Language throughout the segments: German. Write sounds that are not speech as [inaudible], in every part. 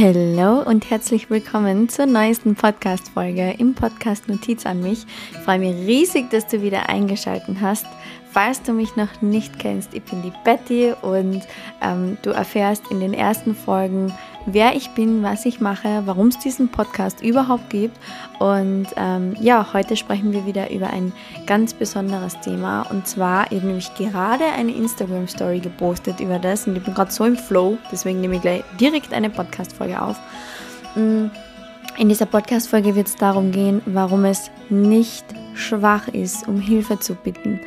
Hallo und herzlich willkommen zur neuesten Podcast-Folge im Podcast Notiz an mich. Ich freue mich riesig, dass du wieder eingeschaltet hast. Falls du mich noch nicht kennst, ich bin die Betty und ähm, du erfährst in den ersten Folgen, wer ich bin, was ich mache, warum es diesen Podcast überhaupt gibt. Und ähm, ja, heute sprechen wir wieder über ein ganz besonderes Thema. Und zwar, ich habe nämlich gerade eine Instagram-Story gepostet über das und ich bin gerade so im Flow, deswegen nehme ich gleich direkt eine Podcast-Folge auf. Mm, in dieser Podcast-Folge wird es darum gehen, warum es nicht schwach ist, um Hilfe zu bitten.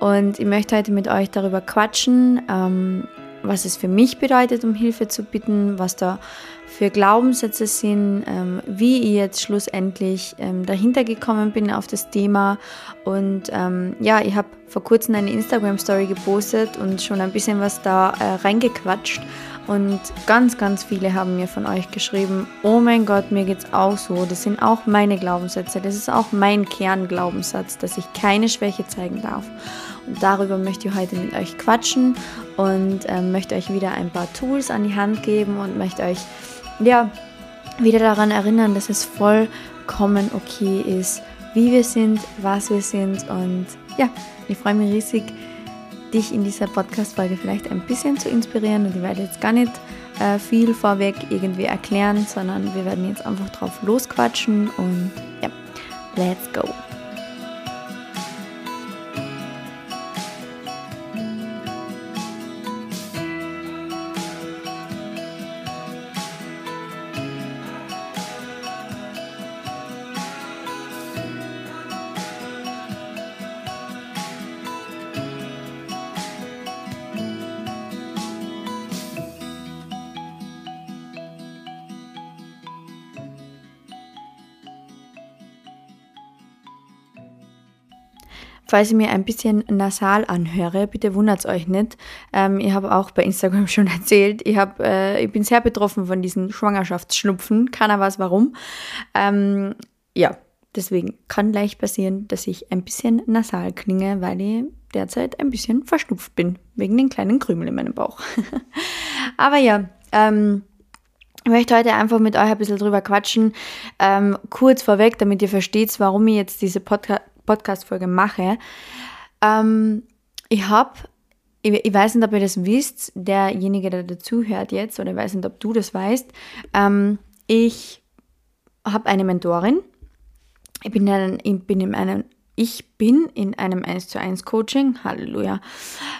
Und ich möchte heute mit euch darüber quatschen, ähm, was es für mich bedeutet, um Hilfe zu bitten, was da für Glaubenssätze sind, ähm, wie ich jetzt schlussendlich ähm, dahinter gekommen bin auf das Thema. Und ähm, ja, ich habe vor kurzem eine Instagram-Story gepostet und schon ein bisschen was da äh, reingequatscht. Und ganz, ganz viele haben mir von euch geschrieben, oh mein Gott, mir geht's auch so. Das sind auch meine Glaubenssätze. Das ist auch mein Kernglaubenssatz, dass ich keine Schwäche zeigen darf. Und darüber möchte ich heute mit euch quatschen und ähm, möchte euch wieder ein paar Tools an die Hand geben und möchte euch ja wieder daran erinnern, dass es vollkommen okay ist, wie wir sind, was wir sind und ja, ich freue mich riesig, dich in dieser Podcast-Folge vielleicht ein bisschen zu inspirieren und ich werde jetzt gar nicht äh, viel vorweg irgendwie erklären, sondern wir werden jetzt einfach drauf losquatschen und ja, let's go. Falls ich mir ein bisschen nasal anhöre, bitte wundert euch nicht. Ähm, ich habe auch bei Instagram [laughs] schon erzählt, ich, hab, äh, ich bin sehr betroffen von diesen Schwangerschaftsschnupfen. Keiner weiß warum. Ähm, ja, deswegen kann leicht passieren, dass ich ein bisschen nasal klinge, weil ich derzeit ein bisschen verschnupft bin. Wegen den kleinen Krümel in meinem Bauch. [laughs] Aber ja, ähm, ich möchte heute einfach mit euch ein bisschen drüber quatschen. Ähm, kurz vorweg, damit ihr versteht, warum ich jetzt diese Podcast Podcast-Folge mache. Ähm, ich habe, ich, ich, weiß nicht, ob ihr das wisst, derjenige, der dazu hört jetzt, oder ich weiß nicht, ob du das weißt. Ähm, ich habe eine Mentorin. Ich bin, in, ich bin in einem ich bin in einem 1 zu 1 Coaching, Halleluja.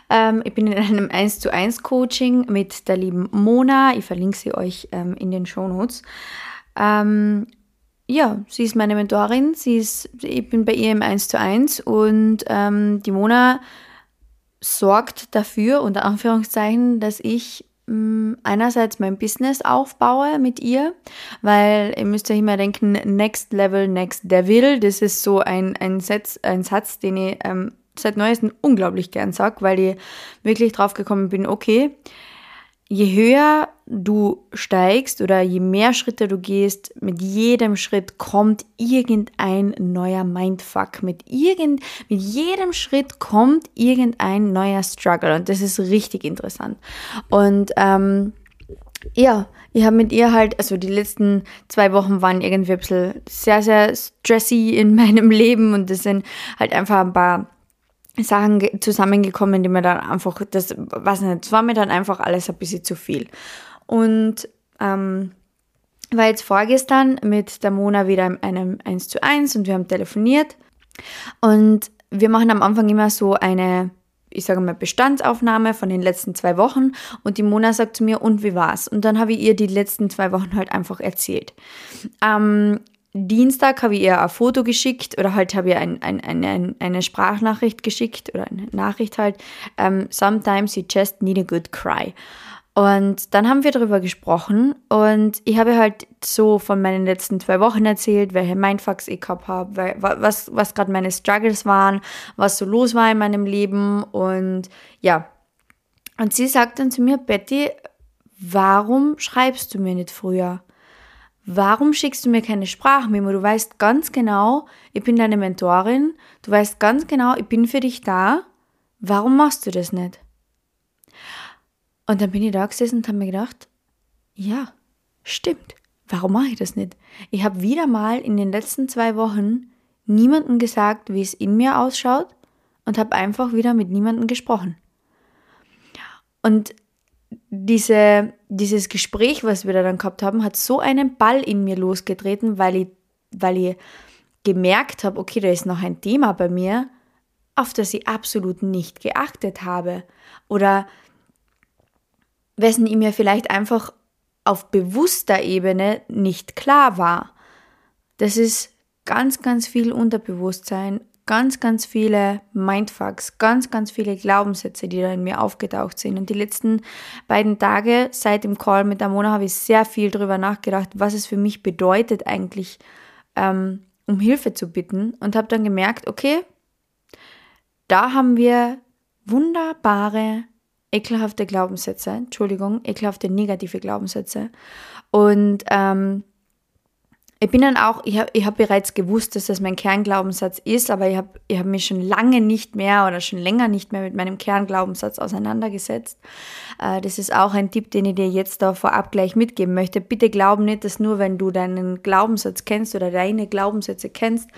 Ähm, ich bin in einem 1 zu 1 Coaching mit der lieben Mona. Ich verlinke sie euch ähm, in den Show Notes. Ähm, ja, sie ist meine Mentorin, sie ist, ich bin bei ihr im 1 zu 1 und ähm, die Mona sorgt dafür, unter Anführungszeichen, dass ich mh, mm, einerseits mein Business aufbaue mit ihr, weil ihr müsst euch immer denken, Next Level, Next Devil, das ist so ein, ein, Satz, ein Satz, den ich ähm, seit neuestem unglaublich gern sage, weil ich wirklich drauf gekommen bin, okay, je höher du steigst oder je mehr Schritte du gehst, mit jedem Schritt kommt irgendein neuer Mindfuck. Mit, irgend, mit jedem Schritt kommt irgendein neuer Struggle und das ist richtig interessant. Und ähm, ja, ich habe mit ihr halt, also die letzten zwei Wochen waren irgendwie ein bisschen sehr, sehr stressy in [laughs] meinem Leben und das sind halt einfach ein paar Sachen zusammengekommen, die mir dann einfach, das, weiß nicht, war mir dann einfach alles ein bisschen zu viel. Und ähm, war jetzt vorgestern mit der Mona wieder in einem 1 zu 1 und wir haben telefoniert. Und wir machen am Anfang immer so eine, ich sage mal, Bestandsaufnahme von den letzten zwei Wochen. Und die Mona sagt zu mir, und wie war's? Und dann habe ich ihr die letzten zwei Wochen halt einfach erzählt. Ähm, Dienstag habe ich ihr ein Foto geschickt oder halt habe ich ein, ein, eine, eine Sprachnachricht geschickt oder eine Nachricht halt. Um, ähm, Sometimes you just need a good cry. Und dann haben wir darüber gesprochen und ich habe halt so von meinen letzten zwei Wochen erzählt, welche Mindfucks ich gehabt habe, was, was gerade meine Struggles waren, was so los war in meinem Leben und ja. Und sie sagt dann zu mir, Betty, warum schreibst du mir nicht früher? Warum schickst du mir keine Sprachmemo? Du weißt ganz genau, ich bin deine Mentorin. Du weißt ganz genau, ich bin für dich da. Warum machst du das nicht? Und dann bin ich da gesessen und habe mir gedacht, ja, stimmt, warum mache ich das nicht? Ich habe wieder mal in den letzten zwei Wochen niemandem gesagt, wie es in mir ausschaut und habe einfach wieder mit niemandem gesprochen. Und diese, dieses Gespräch, was wir da dann gehabt haben, hat so einen Ball in mir losgetreten, weil ich, weil ich gemerkt habe, okay, da ist noch ein Thema bei mir, auf das ich absolut nicht geachtet habe. Oder wessen ich mir vielleicht einfach auf bewusster Ebene nicht klar war. Das ist ganz, ganz viel Unterbewusstsein, ganz, ganz viele Mindfucks, ganz, ganz viele Glaubenssätze, die da in mir aufgetaucht sind. Und die letzten beiden Tage seit dem Call mit Amona habe ich sehr viel darüber nachgedacht, was es für mich bedeutet, eigentlich ähm, um Hilfe zu bitten. Und habe dann gemerkt, okay, da haben wir wunderbare, ekelhafte Glaubenssätze, Entschuldigung, ekelhafte negative Glaubenssätze. Und ähm, ich bin dann auch, ich habe ich hab bereits gewusst, dass das mein Kernglaubenssatz ist, aber ich habe ich hab mich schon lange nicht mehr oder schon länger nicht mehr mit meinem Kernglaubenssatz auseinandergesetzt. Äh, das ist auch ein Tipp, den ich dir jetzt da vorab gleich mitgeben möchte. Bitte glaub nicht, dass nur wenn du deinen Glaubenssatz kennst oder deine Glaubenssätze kennst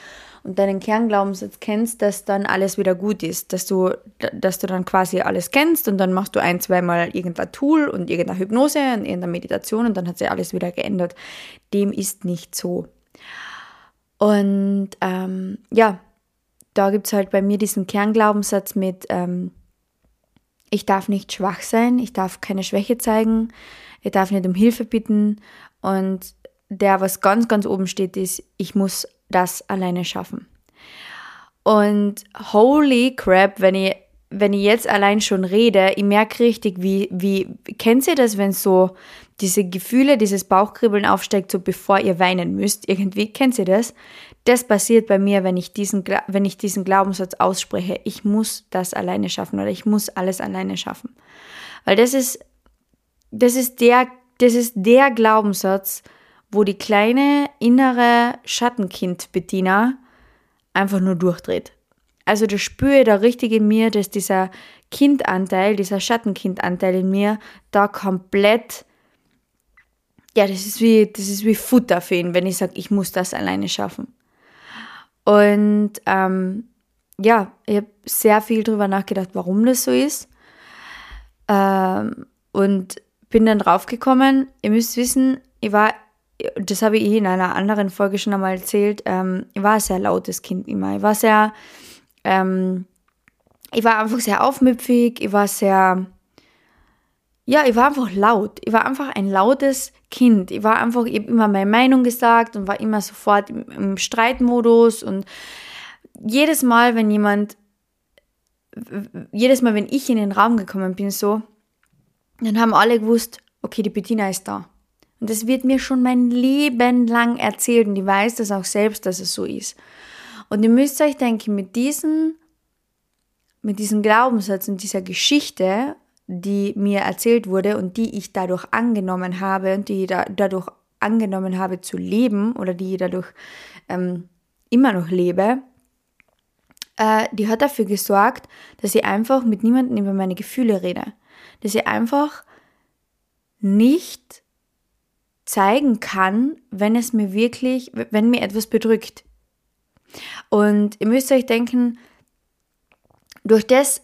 und deinen Kernglaubenssatz kennst, dass dann alles wieder gut ist, dass du, dass du dann quasi alles kennst und dann machst du ein, zweimal irgendein Tool und irgendeine Hypnose und irgendeine Meditation und dann hat sich alles wieder geändert. Dem ist nicht so. Und ähm, ja, da gibt es halt bei mir diesen Kernglaubenssatz mit, ähm, ich darf nicht schwach sein, ich darf keine Schwäche zeigen, ich darf nicht um Hilfe bitten und der, was ganz, ganz oben steht, ist, ich muss das alleine schaffen. Und holy crap, wenn ich, wenn ich jetzt allein schon rede, ich merke richtig, wie, wie, kennt ihr das, wenn so diese Gefühle, dieses Bauchkribbeln aufsteigt, so bevor ihr weinen müsst, irgendwie, kennt ihr das? Das passiert bei mir, wenn ich diesen, wenn ich diesen Glaubenssatz ausspreche, ich muss das alleine schaffen oder ich muss alles alleine schaffen. Weil das ist, das ist der, das ist der Glaubenssatz, wo die kleine innere Schattenkind-Bettina einfach nur durchdreht. Also das spüre da richtig in mir, dass dieser Kindanteil, dieser Schattenkindanteil in mir da komplett, ja, das ist wie, das ist wie Futter für ihn, wenn ich sage, ich muss das alleine schaffen. Und ähm, ja, ich habe sehr viel darüber nachgedacht, warum das so ist. Ähm, und bin dann draufgekommen, ihr müsst wissen, ich war das habe ich in einer anderen Folge schon einmal erzählt, ähm, ich war ein sehr lautes Kind immer. Ich war sehr, ähm, ich war einfach sehr aufmüpfig, ich war sehr, ja, ich war einfach laut. Ich war einfach ein lautes Kind. Ich war einfach, ich habe immer meine Meinung gesagt und war immer sofort im, im Streitmodus und jedes Mal, wenn jemand, jedes Mal, wenn ich in den Raum gekommen bin, so, dann haben alle gewusst, okay, die Bettina ist da. Und das wird mir schon mein Leben lang erzählt und ich weiß das auch selbst, dass es so ist. Und ihr müsst euch denken, mit diesen, mit diesem Glaubenssatz und dieser Geschichte, die mir erzählt wurde und die ich dadurch angenommen habe und die ich da, dadurch angenommen habe zu leben oder die ich dadurch ähm, immer noch lebe, äh, die hat dafür gesorgt, dass ich einfach mit niemandem über meine Gefühle rede. Dass ich einfach nicht zeigen kann, wenn es mir wirklich, wenn mir etwas bedrückt. Und ihr müsst euch denken, durch das,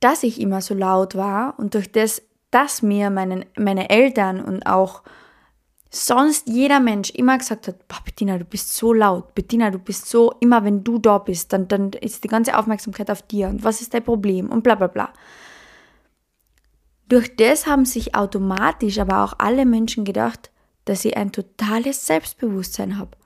dass ich immer so laut war und durch das, dass mir meine, meine Eltern und auch sonst jeder Mensch immer gesagt hat, Bettina, du bist so laut, Bettina, du bist so, immer wenn du da bist, dann, dann ist die ganze Aufmerksamkeit auf dir und was ist dein Problem und bla bla bla. Durch das haben sich automatisch aber auch alle Menschen gedacht, dass ich ein totales Selbstbewusstsein habe.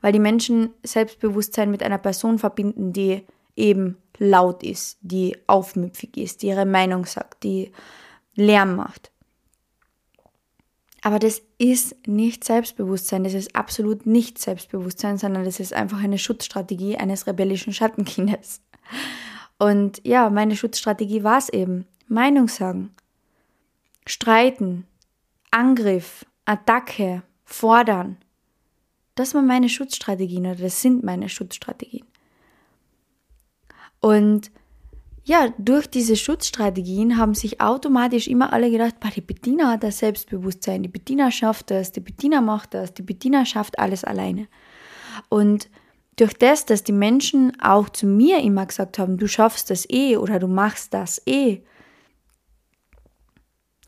Weil die Menschen Selbstbewusstsein mit einer Person verbinden, die eben laut ist, die aufmüpfig ist, die ihre Meinung sagt, die Lärm macht. Aber das ist nicht Selbstbewusstsein, das ist absolut nicht Selbstbewusstsein, sondern das ist einfach eine Schutzstrategie eines rebellischen Schattenkindes. Und ja, meine Schutzstrategie war es eben. Meinung sagen, streiten, Angriff, Attacke, fordern. Das waren meine Schutzstrategien oder das sind meine Schutzstrategien. Und ja, durch diese Schutzstrategien haben sich automatisch immer alle gedacht, die Bettina hat das Selbstbewusstsein, die Bettina schafft das, die Bettina macht das, die Bettina schafft alles alleine. Und durch das, dass die Menschen auch zu mir immer gesagt haben, du schaffst das eh oder du machst das eh,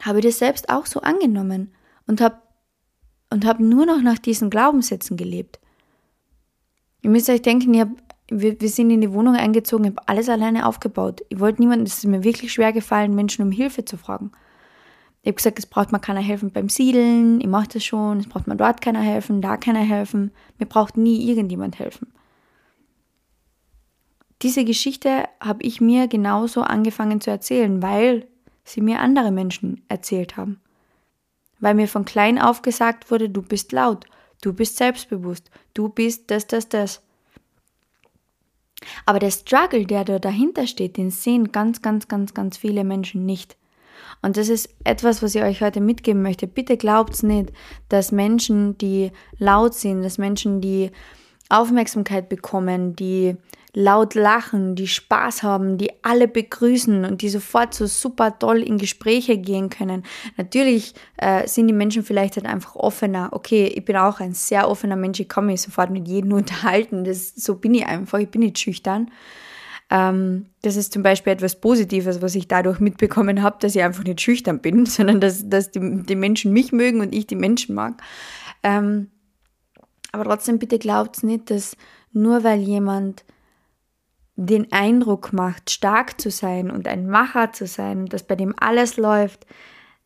habe ich das selbst auch so angenommen und habe und hab nur noch nach diesen Glaubenssätzen gelebt. Ihr müsst euch denken, ich habe wir, wir sind in die Wohnung eingezogen, ich habe alles alleine aufgebaut. Ich wollte niemanden, es ist mir wirklich schwer gefallen, Menschen um Hilfe zu fragen. Ich habe gesagt, es braucht mir keiner helfen beim Siedeln, ich mache das schon, es braucht mir dort keiner helfen, da keiner helfen. Mir braucht nie irgendjemand helfen. Diese Geschichte habe ich mir genauso angefangen zu erzählen, weil sie mir andere Menschen erzählt haben. Weil mir von klein auf gesagt wurde, du bist laut, du bist selbstbewusst, du bist das, das, das. Aber der Struggle, der da dahinter steht, den sehen ganz, ganz, ganz, ganz viele Menschen nicht. Und das ist etwas, was ich euch heute mitgeben möchte. Bitte glaubt's nicht, dass Menschen, die laut sind, dass Menschen, die Aufmerksamkeit bekommen, die laut lachen, die Spaß haben, die alle begrüßen und die sofort so super toll in Gespräche gehen können. Natürlich äh, sind die Menschen vielleicht halt einfach offener. Okay, ich bin auch ein sehr offener Mensch, ich kann mich sofort mit jedem [laughs] unterhalten. Das, so bin ich einfach, ich bin nicht schüchtern. Ähm, das ist zum Beispiel etwas Positives, was ich dadurch mitbekommen habe, dass ich einfach nicht schüchtern bin, [laughs] sondern dass, dass die, die Menschen mich mögen und ich die Menschen mag. Ähm, aber trotzdem bitte glaubt nicht, dass nur weil jemand den Eindruck macht, stark zu sein und ein Macher zu sein, dass bei dem alles läuft,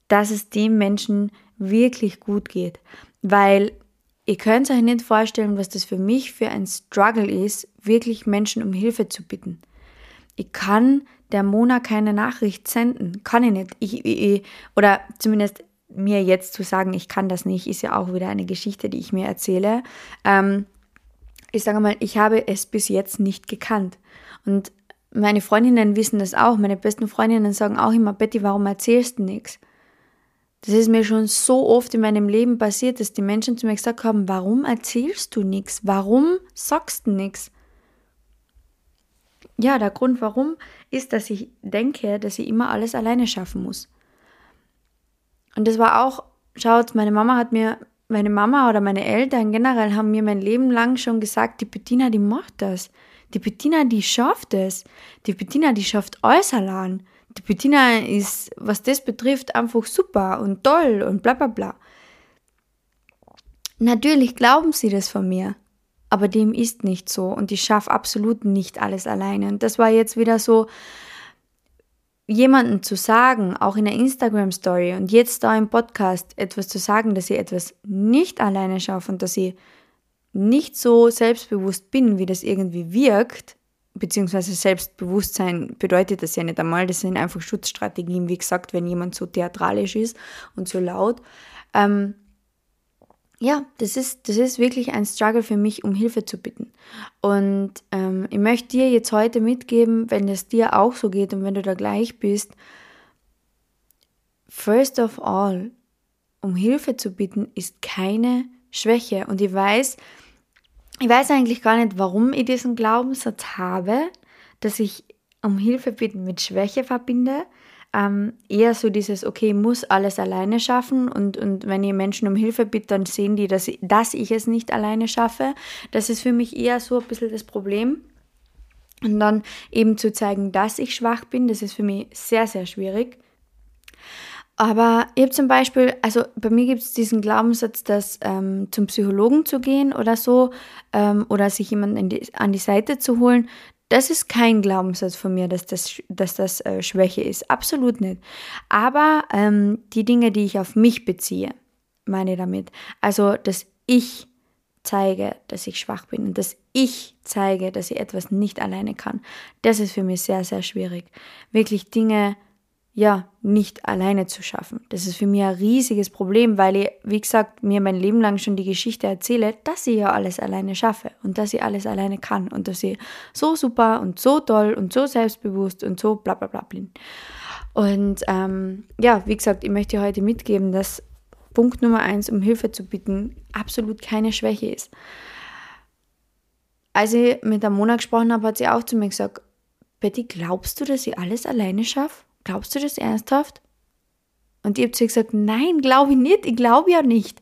dass es dem Menschen wirklich gut geht. Weil ihr könnt euch nicht vorstellen, was das für mich für ein Struggle ist, wirklich Menschen um Hilfe zu bitten. Ich kann der Mona keine Nachricht senden. Kann ich nicht. Ich, ich, oder zumindest mir jetzt zu sagen, ich kann das nicht, ist ja auch wieder eine Geschichte, die ich mir erzähle. Ähm, ich sage mal, ich habe es bis jetzt nicht gekannt. Und meine Freundinnen wissen das auch. Meine besten Freundinnen sagen auch immer, Betty, warum erzählst du nichts? Das ist mir schon so oft in meinem Leben passiert, dass die Menschen zu mir gesagt haben, warum erzählst du nichts? Warum sagst du nichts? Ja, der Grund warum ist, dass ich denke, dass ich immer alles alleine schaffen muss. Und das war auch, schaut, meine Mama hat mir, meine Mama oder meine Eltern generell haben mir mein Leben lang schon gesagt, die Bettina, die macht das. Die Bettina, die schafft es. Die Bettina, die schafft alles allein. Die Bettina ist, was das betrifft, einfach super und toll und bla bla bla. Natürlich glauben sie das von mir, aber dem ist nicht so und ich schaffe absolut nicht alles alleine. Und das war jetzt wieder so, jemanden zu sagen, auch in der Instagram-Story und jetzt da im Podcast etwas zu sagen, dass ich etwas nicht alleine schaffe und dass ich nicht so selbstbewusst bin, wie das irgendwie wirkt, beziehungsweise Selbstbewusstsein bedeutet das ja nicht einmal, das sind einfach Schutzstrategien, wie gesagt, wenn jemand so theatralisch ist und so laut. Ähm, ja, das ist, das ist wirklich ein Struggle für mich, um Hilfe zu bitten. Und ähm, ich möchte dir jetzt heute mitgeben, wenn es dir auch so geht und wenn du da gleich bist, first of all, um Hilfe zu bitten, ist keine Schwäche. Und ich weiß, ich weiß eigentlich gar nicht, warum ich diesen Glaubenssatz habe, dass ich um Hilfe bitten mit Schwäche verbinde. Ähm, eher so dieses, okay, ich muss alles alleine schaffen und, und wenn ihr Menschen um Hilfe bittet, dann sehen die, dass ich, dass ich es nicht alleine schaffe. Das ist für mich eher so ein bisschen das Problem. Und dann eben zu zeigen, dass ich schwach bin, das ist für mich sehr, sehr schwierig. Aber ich habe zum Beispiel, also bei mir gibt es diesen Glaubenssatz, dass ähm, zum Psychologen zu gehen oder so ähm, oder sich jemanden die, an die Seite zu holen, das ist kein Glaubenssatz von mir, dass das, dass das äh, Schwäche ist. Absolut nicht. Aber ähm, die Dinge, die ich auf mich beziehe, meine damit. Also, dass ich zeige, dass ich schwach bin und dass ich zeige, dass ich etwas nicht alleine kann. Das ist für mich sehr, sehr schwierig. Wirklich Dinge ja, nicht alleine zu schaffen. Das ist für mich ein riesiges Problem, weil ich, wie gesagt, mir mein Leben lang schon die Geschichte erzähle, dass ich ja alles alleine schaffe und dass ich alles alleine kann und dass ich so super und so toll und so selbstbewusst und so bla bla bla bin. Und ähm, ja, wie gesagt, ich möchte heute mitgeben, dass Punkt Nummer eins, um Hilfe zu bitten, absolut keine Schwäche ist. Als ich mit der Mona gesprochen habe, hat sie auch zu mir gesagt, Betty, glaubst du, dass ich alles alleine schaffe? Glaubst du das ernsthaft? Und ich habe zu ihr gesagt, nein, glaube ich nicht. Ich glaube ja nicht,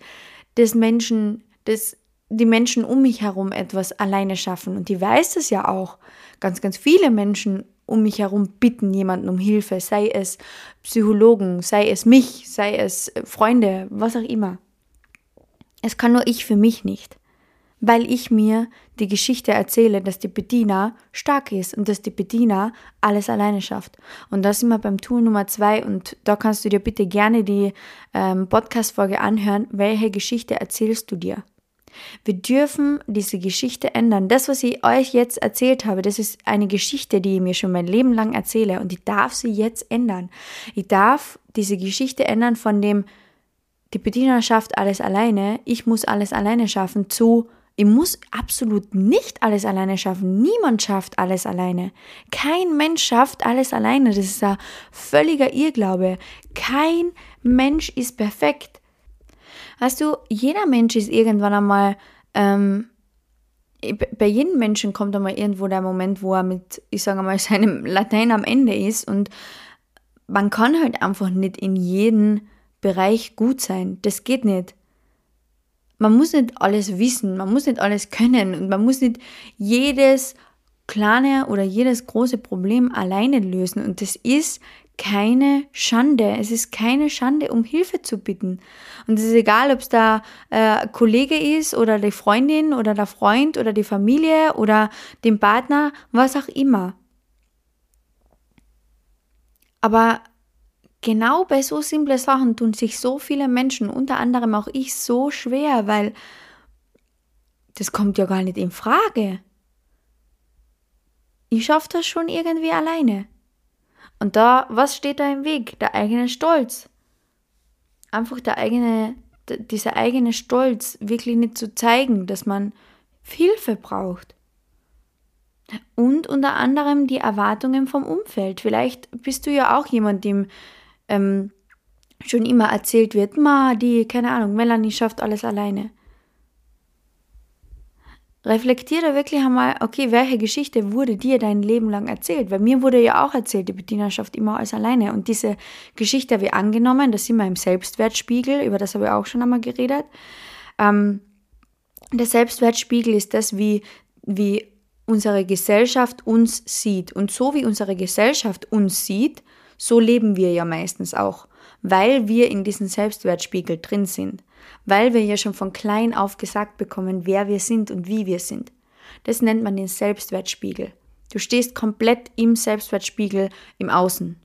dass Menschen, dass die Menschen um mich herum etwas alleine schaffen. Und ich weiß das ja auch. Ganz, ganz viele Menschen um mich herum bitten jemanden um Hilfe, sei es Psychologen, sei es mich, sei es Freunde, was auch immer. Es kann nur ich für mich nicht weil ich mir die Geschichte erzähle, dass die Bediener stark ist und dass die Bediener alles alleine schafft. Und das immer beim Tool Nummer zwei und da kannst du dir bitte gerne die ähm, Podcast-Folge anhören. Welche Geschichte erzählst du dir? Wir dürfen diese Geschichte ändern. Das, was ich euch jetzt erzählt habe, das ist eine Geschichte, die ich mir schon mein Leben lang erzähle und ich darf sie jetzt ändern. Ich darf diese Geschichte ändern von dem, die Bediener schafft alles alleine, ich muss alles alleine schaffen, zu ich muss absolut nicht alles alleine schaffen. Niemand schafft alles alleine. Kein Mensch schafft alles alleine. Das ist ein völliger Irrglaube. Kein Mensch ist perfekt. Weißt du, jeder Mensch ist irgendwann einmal, ähm, bei jedem Menschen kommt einmal irgendwo der Moment, wo er mit, ich sage mal, [laughs] seinem Latein am Ende ist und man kann halt einfach nicht in jedem Bereich gut sein. Das geht nicht man muss nicht alles wissen, man muss nicht alles können und man muss nicht jedes kleine oder jedes große Problem alleine lösen. Und das ist keine Schande. Es ist keine Schande, um Hilfe zu bitten. Und es ist egal, ob es der äh, Kollege ist oder die Freundin oder der Freund oder die Familie oder den Partner, was auch immer. Aber genau bei so simple Sachen tun sich so viele Menschen, unter anderem auch ich, so schwer, weil das kommt ja gar nicht in Frage. Ich schaffe das schon irgendwie alleine. Und da, was steht da im Weg? Der eigene Stolz. Einfach der eigene, dieser eigene Stolz wirklich nicht zu zeigen, dass man Hilfe braucht. Und unter anderem die Erwartungen vom Umfeld. Vielleicht bist du ja auch jemand, dem ähm, schon immer erzählt wird, ma, die, keine Ahnung, Melanie schafft alles alleine. Reflektiere wirklich einmal, okay, welche Geschichte wurde dir dein Leben lang erzählt? Weil mir wurde ja auch erzählt, die Bettina schafft immer alles alleine. Und diese Geschichte habe ich angenommen, das sind wir im Selbstwertspiegel, über das habe ich auch schon einmal geredet. Ähm, der Selbstwertspiegel ist das, wie, wie unsere Gesellschaft uns sieht. Und so wie unsere Gesellschaft uns sieht, so leben wir ja meistens auch, weil wir in diesem Selbstwertspiegel drin sind, weil wir ja schon von klein auf gesagt bekommen, wer wir sind und wie wir sind. Das nennt man den Selbstwertspiegel. Du stehst komplett im Selbstwertspiegel im Außen.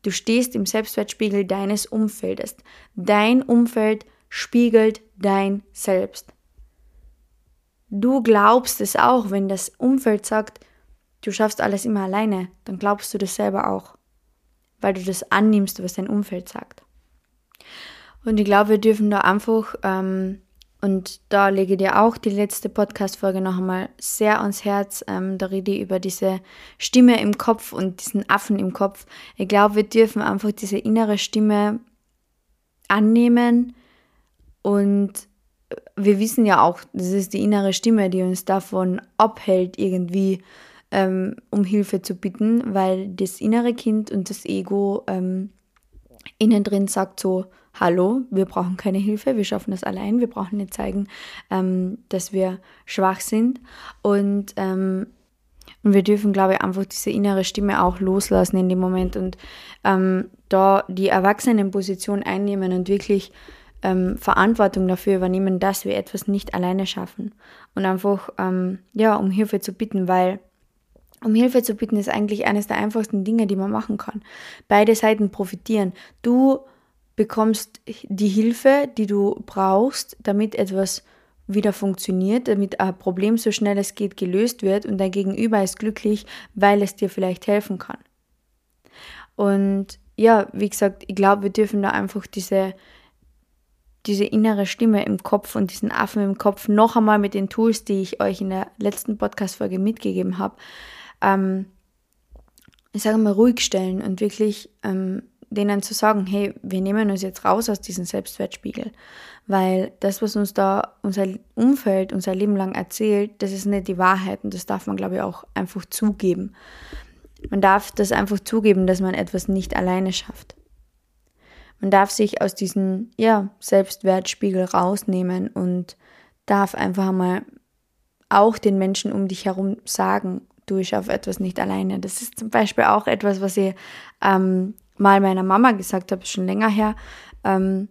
Du stehst im Selbstwertspiegel deines Umfeldes. Dein Umfeld spiegelt dein Selbst. Du glaubst es auch, wenn das Umfeld sagt, du schaffst alles immer alleine, dann glaubst du das selber auch weil du das annimmst, was dein Umfeld sagt. Und ich glaube, wir dürfen da einfach, ähm, und da lege ich dir auch die letzte Podcast-Folge noch einmal sehr ans Herz, ähm, da rede ich über diese Stimme im Kopf und diesen Affen im Kopf. Ich glaube, wir dürfen einfach diese innere Stimme annehmen und wir wissen ja auch, das ist die innere Stimme, die uns davon abhält, irgendwie ähm, um Hilfe zu bitten, weil das innere Kind und das Ego ähm, innen drin sagt so, hallo, wir brauchen keine Hilfe, wir schaffen das allein, wir brauchen nicht zeigen, ähm, dass wir schwach sind. Und, ähm, und wir dürfen, glaube ich, einfach diese innere Stimme auch loslassen in dem Moment und ähm, da die Erwachsenenposition einnehmen und wirklich ähm, Verantwortung dafür übernehmen, dass wir etwas nicht alleine schaffen. Und einfach, ähm, ja, um Hilfe zu bitten, weil um Hilfe zu bitten ist eigentlich eines der einfachsten Dinge, die man machen kann. Beide Seiten profitieren. Du bekommst die Hilfe, die du brauchst, damit etwas wieder funktioniert, damit ein Problem so schnell es geht gelöst wird und dein Gegenüber ist glücklich, weil es dir vielleicht helfen kann. Und ja, wie gesagt, ich glaube, wir dürfen da einfach diese, diese innere Stimme im Kopf und diesen Affen im Kopf noch einmal mit den Tools, die ich euch in der letzten Podcast-Folge mitgegeben habe, ähm, ich sage mal, ruhig stellen und wirklich ähm, denen zu sagen, hey, wir nehmen uns jetzt raus aus diesem Selbstwertspiegel, weil das, was uns da unser Umfeld unser Leben lang erzählt, das ist nicht die Wahrheit und das darf man, glaube ich, auch einfach zugeben. Man darf das einfach zugeben, dass man etwas nicht alleine schafft. Man darf sich aus diesem ja, Selbstwertspiegel rausnehmen und darf einfach einmal auch den Menschen um dich herum sagen, du, ich schaffe etwas nicht alleine. Das ist zum Beispiel auch etwas, was ich ähm, mal meiner Mama gesagt habe, schon länger her. Ähm,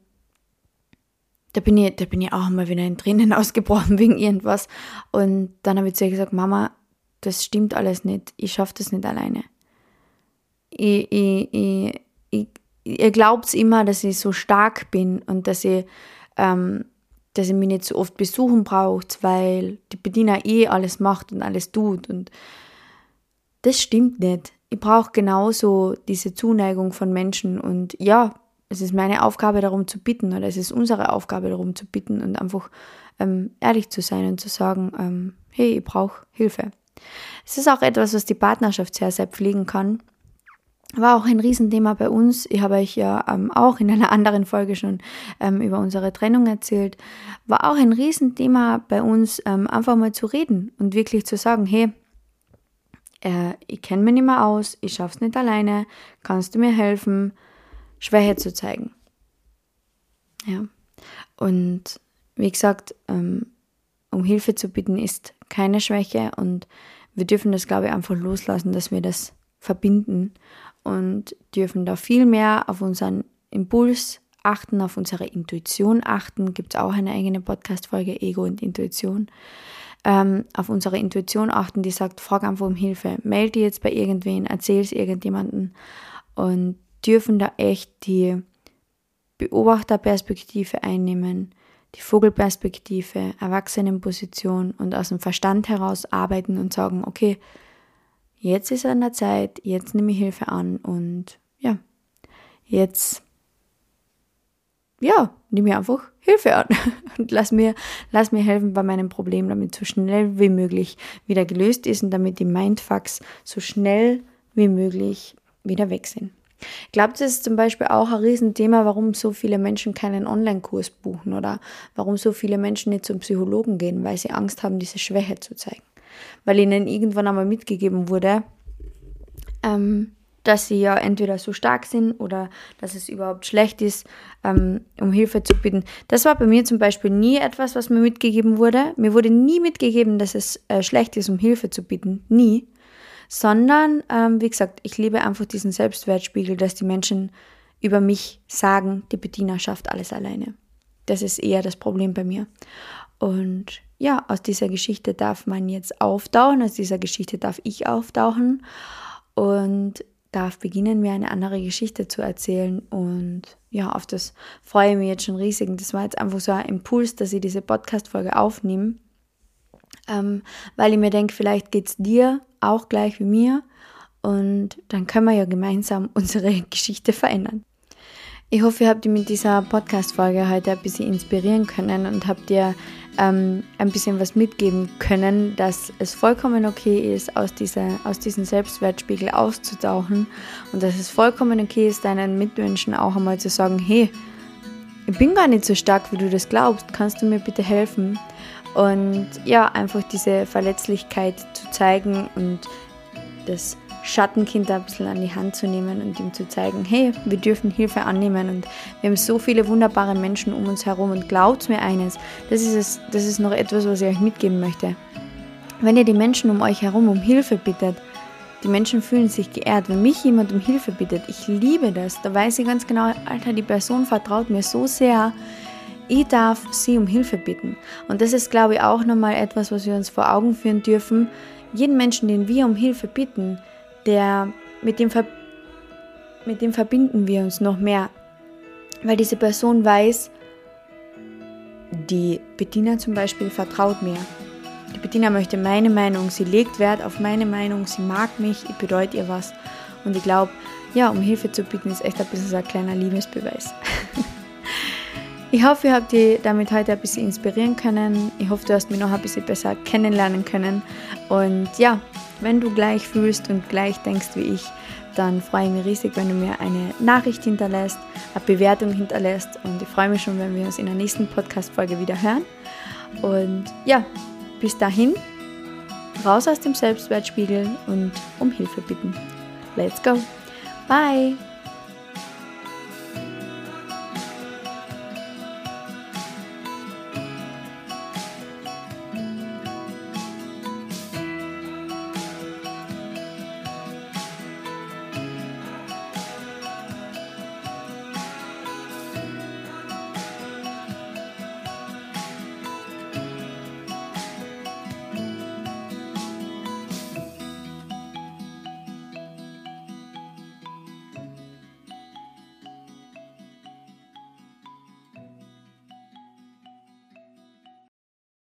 da bin ich, da bin ich auch mal wieder in Tränen [laughs] ausgebrochen wegen irgendwas. Und dann habe ich zu ihr gesagt, Mama, das stimmt alles nicht. Ich schaffe das nicht alleine. Ich, ich, ich, ich, ihr glaubt immer, dass ich so stark bin und dass ich, ähm, dass ich mich nicht so oft besuchen braucht, weil die Bediener eh alles macht und alles tut. Und das stimmt nicht. Ich brauche genauso diese Zuneigung von Menschen. Und ja, es ist meine Aufgabe, darum zu bitten, oder es ist unsere Aufgabe, darum zu bitten und einfach ähm, ehrlich zu sein und zu sagen, ähm, hey, ich brauche Hilfe. Es ist auch etwas, was die Partnerschaft sehr, sehr pflegen kann. War auch ein Riesenthema bei uns. Ich habe euch ja ähm, auch in einer [laughs] anderen Folge schon ähm, über unsere Trennung erzählt. War auch ein Riesenthema bei uns, ähm, einfach mal zu reden und wirklich zu sagen, hey, äh, ich kenne mich nicht mehr aus, ich schaff's nicht alleine, kannst du mir helfen? Schwäche zu zeigen. Ja. Und wie gesagt, ähm, um Hilfe zu bitten ist keine Schwäche und wir dürfen das, glaube ich, einfach loslassen, dass wir das verbinden und dürfen da viel mehr auf unseren Impuls achten, auf unsere Intuition achten. Gibt es auch eine eigene Podcast-Folge, Ego und Intuition. Ähm, auf unsere Intuition achten, die sagt, frag einfach um Hilfe, melde dich jetzt bei irgendwen, erzähl es irgendjemandem und dürfen da echt die Beobachterperspektive einnehmen, die Vogelperspektive, Erwachsenenposition und aus dem Verstand heraus arbeiten und sagen, okay, jetzt ist an der Zeit, jetzt nehme ich Hilfe an und ja, jetzt ja, nehme ich einfach Hilfe an [laughs] und lass mir, lass mir helfen bei meinem Problem, damit so schnell wie möglich wieder gelöst ist und damit die Mindfucks so schnell wie möglich wieder weg sind. Ich glaube, das ist zum Beispiel auch ein Riesenthema, warum so viele Menschen keinen Online-Kurs buchen oder warum so viele Menschen nicht zum Psychologen gehen, weil sie Angst haben, diese Schwäche zu zeigen. Weil ihnen irgendwann einmal mitgegeben wurde, ähm, dass sie ja entweder so stark sind oder dass es überhaupt schlecht ist, ähm, um Hilfe zu bitten. Das war bei mir zum Beispiel nie etwas, was mir mitgegeben wurde. Mir wurde nie mitgegeben, dass es äh, schlecht ist, um Hilfe zu bitten. Nie sondern, ähm, wie gesagt, ich liebe einfach diesen Selbstwertspiegel, dass die Menschen über mich sagen, die Bediener schafft alles alleine. Das ist eher das Problem bei mir. Und ja, aus dieser Geschichte darf man jetzt auftauchen, aus dieser Geschichte darf ich auftauchen und darf beginnen, mir eine andere Geschichte zu erzählen. Und ja, auf das freue ich mich jetzt schon riesig. Und das war jetzt einfach so ein Impuls, dass ich diese Podcast-Folge aufnehme, ähm, weil ich mir denke, vielleicht geht es dir auch gleich wie mir und dann können wir ja gemeinsam [laughs] unsere Geschichte verändern. Ich hoffe, ihr habt ihr mit dieser Podcast-Folge heute ein bisschen inspirieren können und habt ihr ähm, ein bisschen was mitgeben können, dass es vollkommen okay ist, aus, dieser, aus diesem Selbstwertspiegel auszutauchen und dass es vollkommen okay ist, deinen Mitmenschen auch einmal zu sagen, hey, ich bin gar nicht so stark, wie du das glaubst, kannst du mir bitte helfen? Und ja, einfach diese Verletzlichkeit zu zeigen und das Schattenkind ein bisschen an die Hand zu nehmen und ihm zu zeigen, hey, wir dürfen Hilfe annehmen und wir haben so viele wunderbare Menschen um uns herum und glaubt mir eines, das ist, es, das ist noch etwas, was ich euch mitgeben möchte. Wenn ihr die Menschen um euch herum um Hilfe bittet, die Menschen fühlen sich geehrt. Wenn mich jemand um Hilfe bittet, ich liebe das, da weiß ich ganz genau, Alter, die Person vertraut mir so sehr, ich darf sie um Hilfe bitten. Und das ist, glaube ich, auch nochmal etwas, was wir uns vor Augen führen dürfen. Jeden Menschen, den wir um Hilfe bitten, der, mit, dem mit dem verbinden wir uns noch mehr. Weil diese Person weiß, die Bettina zum Beispiel vertraut mir. Die Bettina möchte meine Meinung, sie legt Wert auf meine Meinung, sie mag mich, ich bedeute ihr was. Und ich glaube, ja, um Hilfe zu bitten, ist echt ein bisschen so ein kleiner Liebesbeweis. [laughs] Ich hoffe, ihr habt dich damit heute ein bisschen inspirieren können. Ich hoffe, du hast mich noch ein bisschen besser kennenlernen können. Und ja, wenn du gleich fühlst und gleich denkst wie ich, dann freue ich mich riesig, wenn du mir eine Nachricht hinterlässt, eine Bewertung hinterlässt. Und ich freue mich schon, wenn wir uns in der nächsten Podcast-Folge wieder hören. Und ja, bis dahin, raus aus dem Selbstwertspiegel und um Hilfe bitten. let's go. Bye.